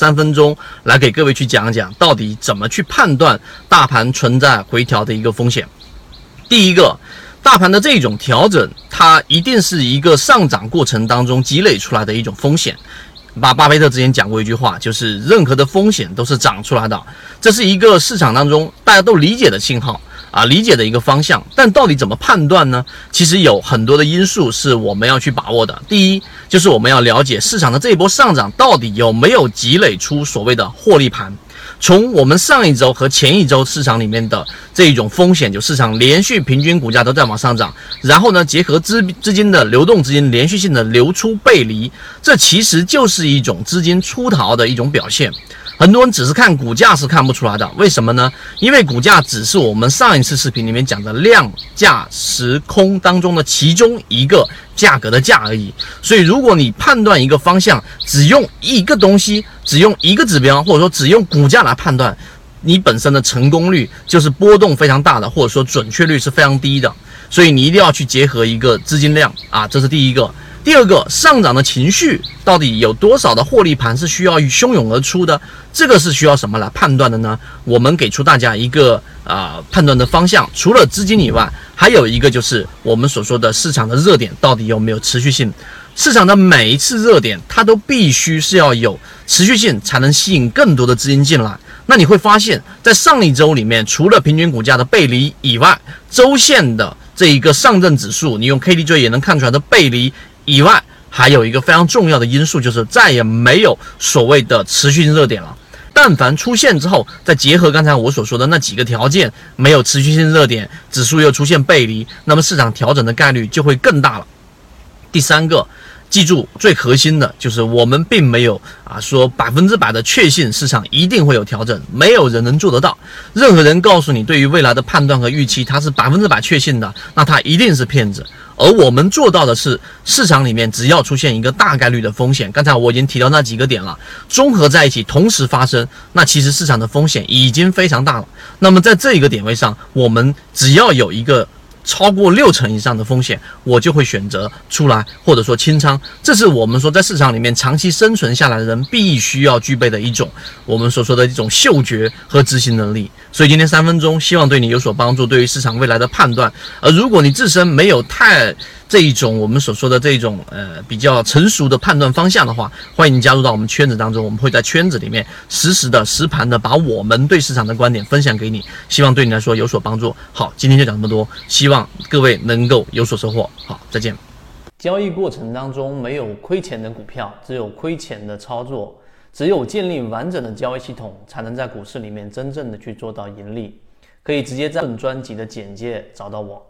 三分钟来给各位去讲一讲，到底怎么去判断大盘存在回调的一个风险。第一个，大盘的这种调整，它一定是一个上涨过程当中积累出来的一种风险。巴巴菲特之前讲过一句话，就是任何的风险都是涨出来的，这是一个市场当中大家都理解的信号。啊，理解的一个方向，但到底怎么判断呢？其实有很多的因素是我们要去把握的。第一，就是我们要了解市场的这一波上涨到底有没有积累出所谓的获利盘。从我们上一周和前一周市场里面的这一种风险，就市场连续平均股价都在往上涨，然后呢，结合资资金的流动资金连续性的流出背离，这其实就是一种资金出逃的一种表现。很多人只是看股价是看不出来的，为什么呢？因为股价只是我们上一次视频里面讲的量价时空当中的其中一个价格的价而已。所以，如果你判断一个方向只用一个东西，只用一个指标，或者说只用股价来判断，你本身的成功率就是波动非常大的，或者说准确率是非常低的。所以，你一定要去结合一个资金量啊，这是第一个。第二个上涨的情绪到底有多少的获利盘是需要汹涌而出的？这个是需要什么来判断的呢？我们给出大家一个啊判断的方向，除了资金以外，还有一个就是我们所说的市场的热点到底有没有持续性？市场的每一次热点，它都必须是要有持续性，才能吸引更多的资金进来。那你会发现在上一周里面，除了平均股价的背离以外，周线的这一个上证指数，你用 K D J 也能看出来的背离。以外，还有一个非常重要的因素，就是再也没有所谓的持续性热点了。但凡出现之后，再结合刚才我所说的那几个条件，没有持续性热点，指数又出现背离，那么市场调整的概率就会更大了。第三个。记住，最核心的就是我们并没有啊说百分之百的确信市场一定会有调整，没有人能做得到。任何人告诉你对于未来的判断和预期，他是百分之百确信的，那他一定是骗子。而我们做到的是，市场里面只要出现一个大概率的风险，刚才我已经提到那几个点了，综合在一起同时发生，那其实市场的风险已经非常大了。那么在这一个点位上，我们只要有一个。超过六成以上的风险，我就会选择出来，或者说清仓。这是我们说在市场里面长期生存下来的人必须要具备的一种我们所说的一种嗅觉和执行能力。所以今天三分钟，希望对你有所帮助，对于市场未来的判断。而如果你自身没有太这一种我们所说的这种呃比较成熟的判断方向的话，欢迎你加入到我们圈子当中，我们会在圈子里面实时的实盘的把我们对市场的观点分享给你，希望对你来说有所帮助。好，今天就讲这么多，希望各位能够有所收获。好，再见。交易过程当中没有亏钱的股票，只有亏钱的操作。只有建立完整的交易系统，才能在股市里面真正的去做到盈利。可以直接在本专辑的简介找到我。